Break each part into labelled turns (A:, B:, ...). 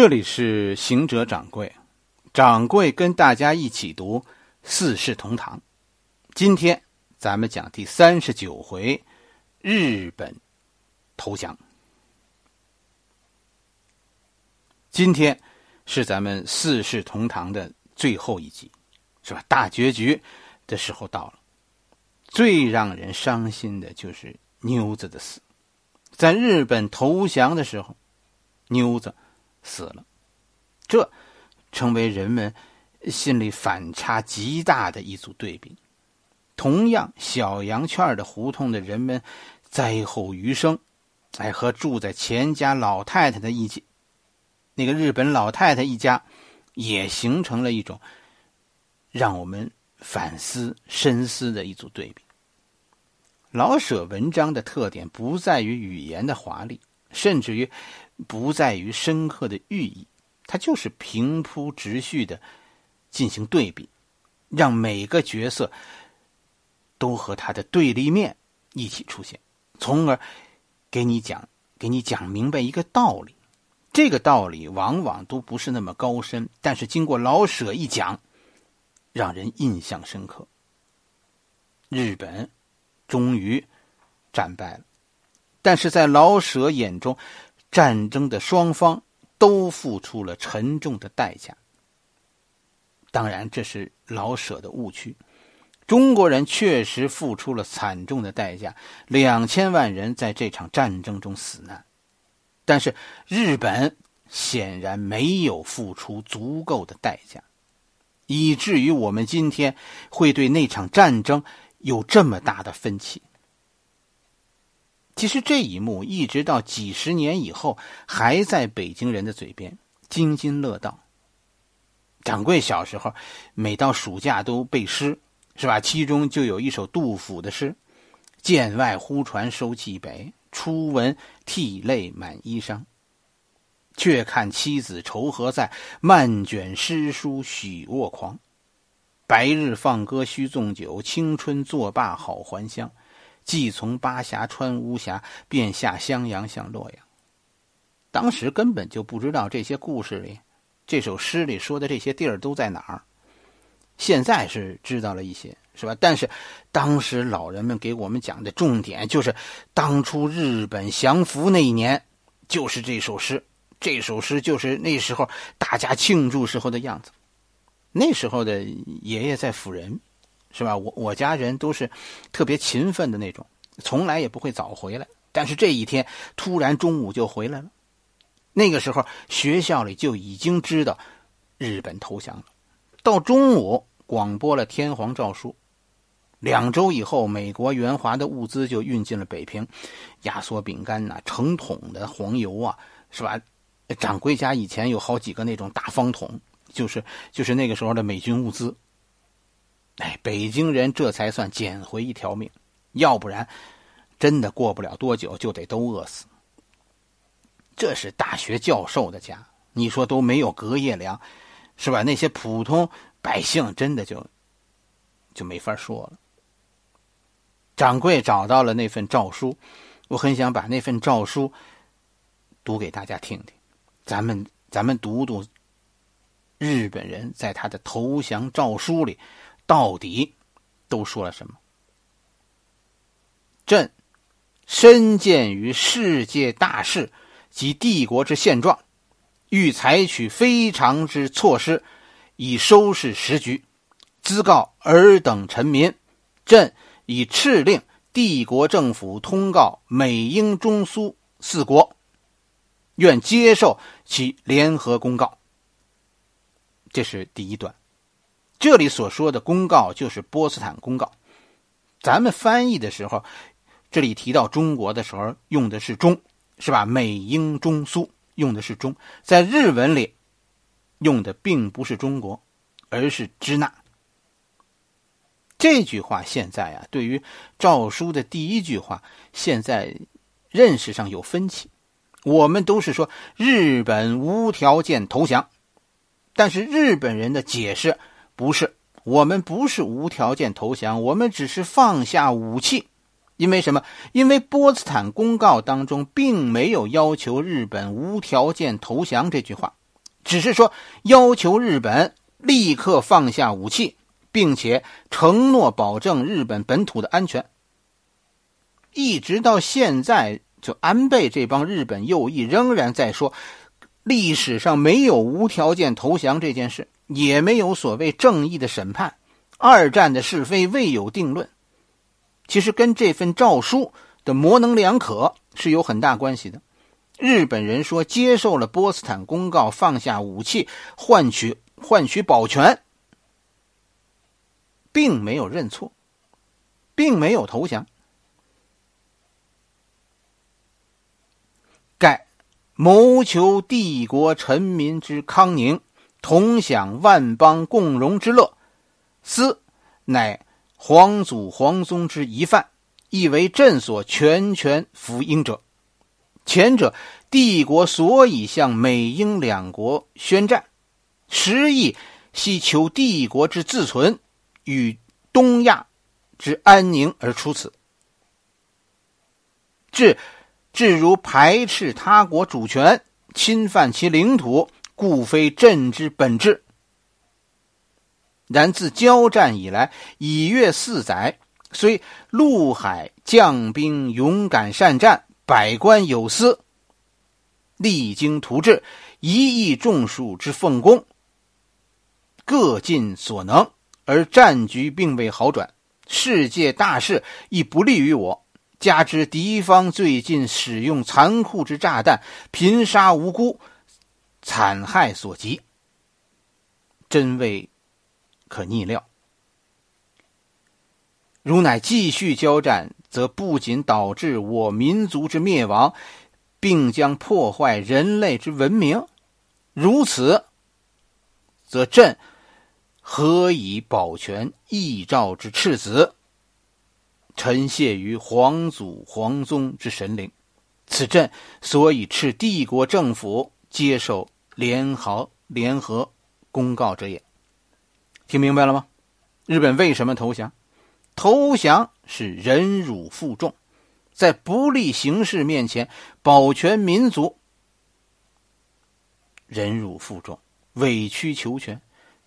A: 这里是行者掌柜，掌柜跟大家一起读《四世同堂》。今天咱们讲第三十九回，日本投降。今天是咱们《四世同堂》的最后一集，是吧？大结局的时候到了。最让人伤心的就是妞子的死，在日本投降的时候，妞子。死了，这成为人们心里反差极大的一组对比。同样，小羊圈的胡同的人们灾后余生，哎，和住在钱家老太太的一起，那个日本老太太一家，也形成了一种让我们反思深思的一组对比。老舍文章的特点不在于语言的华丽，甚至于。不在于深刻的寓意，它就是平铺直叙的进行对比，让每个角色都和他的对立面一起出现，从而给你讲给你讲明白一个道理。这个道理往往都不是那么高深，但是经过老舍一讲，让人印象深刻。日本终于战败了，但是在老舍眼中。战争的双方都付出了沉重的代价。当然，这是老舍的误区。中国人确实付出了惨重的代价，两千万人在这场战争中死难。但是，日本显然没有付出足够的代价，以至于我们今天会对那场战争有这么大的分歧。其实这一幕一直到几十年以后，还在北京人的嘴边津津乐道。掌柜小时候，每到暑假都背诗，是吧？其中就有一首杜甫的诗：“剑外忽传收蓟北，初闻涕泪满衣裳。却看妻子愁何在，漫卷诗书许卧狂。白日放歌须纵酒，青春作罢好还乡。”既从巴峡穿巫峡，便下襄阳向洛阳。当时根本就不知道这些故事里、这首诗里说的这些地儿都在哪儿。现在是知道了一些，是吧？但是当时老人们给我们讲的重点就是，当初日本降服那一年，就是这首诗。这首诗就是那时候大家庆祝时候的样子。那时候的爷爷在辅仁。是吧？我我家人都是特别勤奋的那种，从来也不会早回来。但是这一天突然中午就回来了。那个时候学校里就已经知道日本投降了。到中午广播了天皇诏书，两周以后，美国援华的物资就运进了北平，压缩饼干呐，成桶的黄油啊，是吧？掌柜家以前有好几个那种大方桶，就是就是那个时候的美军物资。哎，北京人这才算捡回一条命，要不然，真的过不了多久就得都饿死。这是大学教授的家，你说都没有隔夜粮，是吧？那些普通百姓真的就就没法说了。掌柜找到了那份诏书，我很想把那份诏书读给大家听听，咱们咱们读读日本人在他的投降诏书里。到底都说了什么？朕深见于世界大势及帝国之现状，欲采取非常之措施，以收拾时局。兹告尔等臣民：朕已敕令帝国政府通告美、英、中、苏四国，愿接受其联合公告。这是第一段。这里所说的公告就是波茨坦公告，咱们翻译的时候，这里提到中国的时候用的是中，是吧？美英中苏用的是中，在日文里用的并不是中国，而是支那。这句话现在啊，对于诏书的第一句话，现在认识上有分歧。我们都是说日本无条件投降，但是日本人的解释。不是，我们不是无条件投降，我们只是放下武器。因为什么？因为波茨坦公告当中并没有要求日本无条件投降这句话，只是说要求日本立刻放下武器，并且承诺保证日本本土的安全。一直到现在，就安倍这帮日本右翼仍然在说，历史上没有无条件投降这件事，也没有所谓正义的审判，二战的是非未有定论。其实跟这份诏书的模棱两可是有很大关系的。日本人说接受了波茨坦公告，放下武器，换取换取保全，并没有认错，并没有投降。盖谋求帝国臣民之康宁，同享万邦共荣之乐，斯乃皇祖皇宗之遗范，亦为朕所全权服膺者。前者，帝国所以向美英两国宣战，实意系求帝国之自存与东亚之安宁而出此。至至如排斥他国主权、侵犯其领土，故非朕之本志。然自交战以来，已越四载，虽陆海将兵勇敢善战。百官有司，励精图治，一意众数之奉公，各尽所能，而战局并未好转。世界大势亦不利于我。加之敌方最近使用残酷之炸弹，频杀无辜，惨害所及，真未可逆料。如乃继续交战。则不仅导致我民族之灭亡，并将破坏人类之文明。如此，则朕何以保全义诏之赤子，臣谢于皇祖皇宗之神灵？此朕所以斥帝国政府接受联合联合公告者也。听明白了吗？日本为什么投降？投降是忍辱负重，在不利形势面前保全民族，忍辱负重、委曲求全，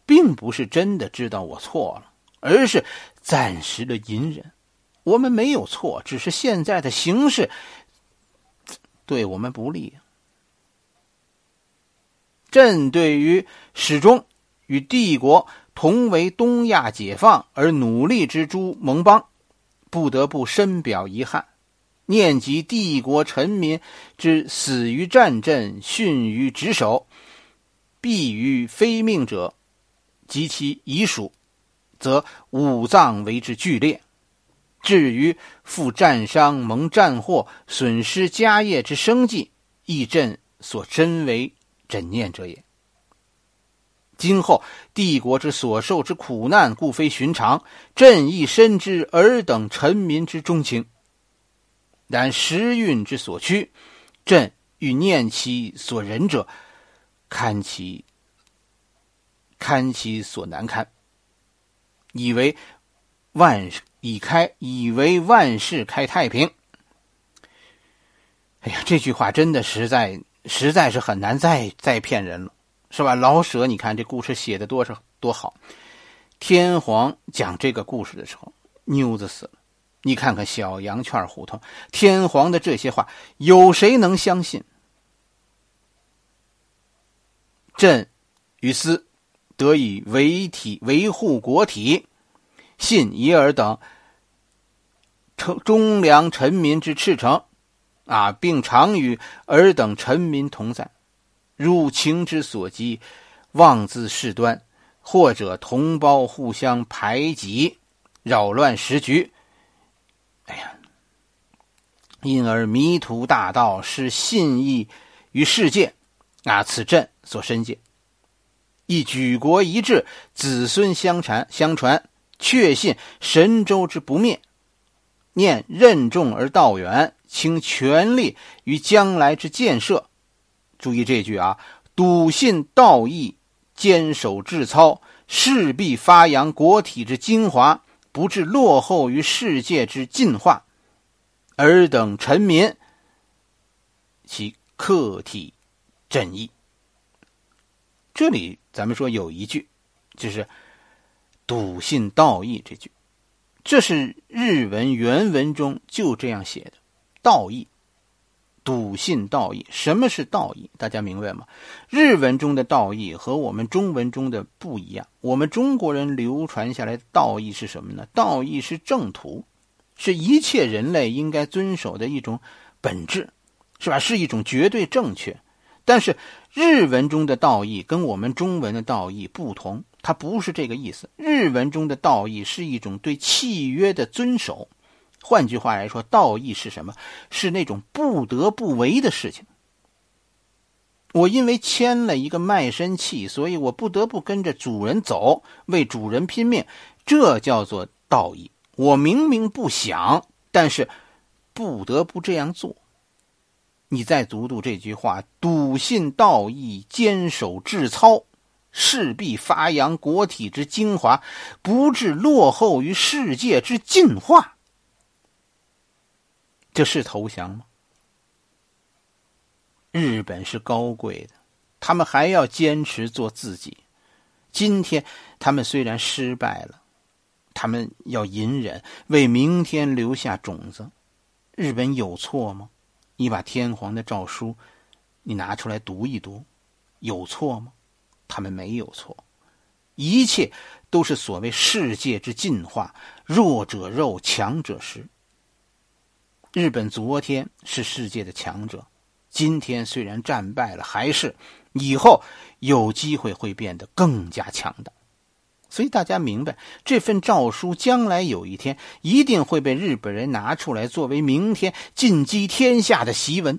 A: 并不是真的知道我错了，而是暂时的隐忍。我们没有错，只是现在的形势对我们不利。朕对于始终与帝国。同为东亚解放而努力之诸盟邦，不得不深表遗憾，念及帝国臣民之死于战阵、殉于职守、毙于非命者及其遗属，则五脏为之剧烈；至于负战伤、蒙战祸、损失家业之生计，亦朕所真为枕念者也。今后帝国之所受之苦难，故非寻常。朕亦深知尔等臣民之忠情，然时运之所趋，朕欲念其所忍者，堪其堪其所难堪，以为万以开以为万事开太平。哎呀，这句话真的实在实在是很难再再骗人了。是吧？老舍，你看这故事写的多少多好。天皇讲这个故事的时候，妞子死了。你看看小羊圈胡同，天皇的这些话，有谁能相信？朕于斯得以维体维护国体，信以尔等称忠良臣民之赤诚，啊，并常与尔等臣民同在。入情之所及，妄自事端，或者同胞互相排挤，扰乱时局。哎呀，因而迷途大道，失信义于世界。啊，此朕所深戒。亦举国一致，子孙相传，相传，确信神州之不灭。念任重而道远，倾全力于将来之建设。注意这句啊，笃信道义，坚守志操，势必发扬国体之精华，不致落后于世界之进化。尔等臣民，其客体正义。这里咱们说有一句，就是“笃信道义”这句，这是日文原文中就这样写的，“道义”。笃信道义，什么是道义？大家明白吗？日文中的道义和我们中文中的不一样。我们中国人流传下来的道义是什么呢？道义是正途，是一切人类应该遵守的一种本质，是吧？是一种绝对正确。但是日文中的道义跟我们中文的道义不同，它不是这个意思。日文中的道义是一种对契约的遵守。换句话来说，道义是什么？是那种不得不为的事情。我因为签了一个卖身契，所以我不得不跟着主人走，为主人拼命，这叫做道义。我明明不想，但是不得不这样做。你再读读这句话：笃信道义，坚守至操，势必发扬国体之精华，不致落后于世界之进化。这是投降吗？日本是高贵的，他们还要坚持做自己。今天他们虽然失败了，他们要隐忍，为明天留下种子。日本有错吗？你把天皇的诏书，你拿出来读一读，有错吗？他们没有错，一切都是所谓世界之进化，弱者肉，强者食。日本昨天是世界的强者，今天虽然战败了，还是以后有机会会变得更加强大。所以大家明白，这份诏书将来有一天一定会被日本人拿出来作为明天进击天下的檄文。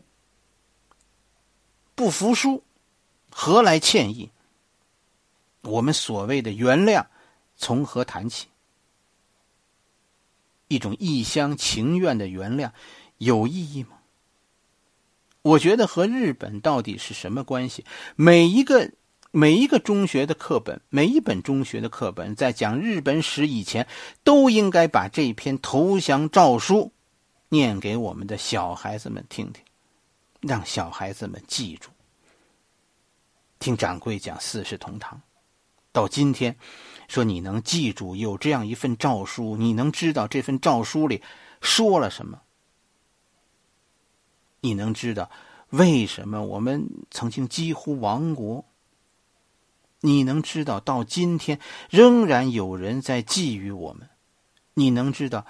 A: 不服输，何来歉意？我们所谓的原谅，从何谈起？一种一厢情愿的原谅，有意义吗？我觉得和日本到底是什么关系？每一个每一个中学的课本，每一本中学的课本，在讲日本史以前，都应该把这篇投降诏书念给我们的小孩子们听听，让小孩子们记住。听掌柜讲四世同堂，到今天。说你能记住有这样一份诏书，你能知道这份诏书里说了什么？你能知道为什么我们曾经几乎亡国？你能知道到今天仍然有人在觊觎我们？你能知道？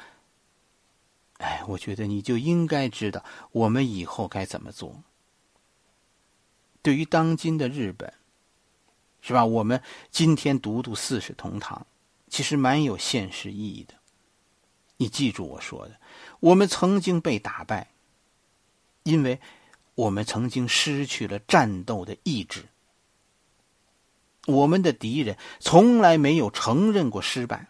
A: 哎，我觉得你就应该知道我们以后该怎么做。对于当今的日本。是吧？我们今天读读《四世同堂》，其实蛮有现实意义的。你记住我说的，我们曾经被打败，因为我们曾经失去了战斗的意志。我们的敌人从来没有承认过失败。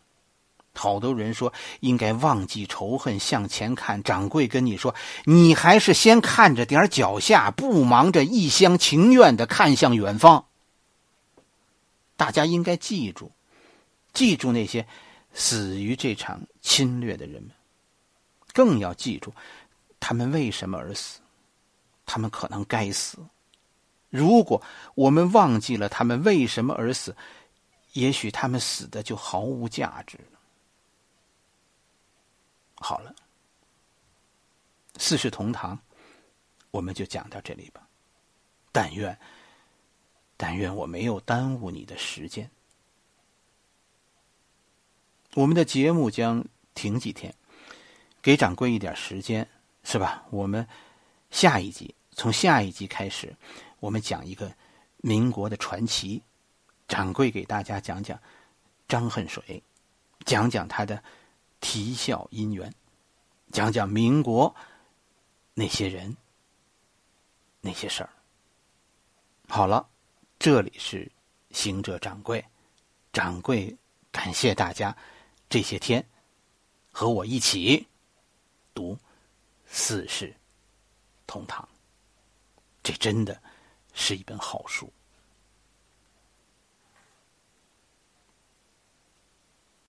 A: 好多人说应该忘记仇恨，向前看。掌柜跟你说，你还是先看着点脚下，不忙着一厢情愿的看向远方。大家应该记住，记住那些死于这场侵略的人们，更要记住他们为什么而死。他们可能该死。如果我们忘记了他们为什么而死，也许他们死的就毫无价值了。好了，四世同堂，我们就讲到这里吧。但愿。但愿我没有耽误你的时间。我们的节目将停几天，给掌柜一点时间，是吧？我们下一集，从下一集开始，我们讲一个民国的传奇。掌柜给大家讲讲张恨水，讲讲他的啼笑姻缘，讲讲民国那些人那些事儿。好了。这里是行者掌柜，掌柜感谢大家这些天和我一起读《四世同堂》，这真的是一本好书。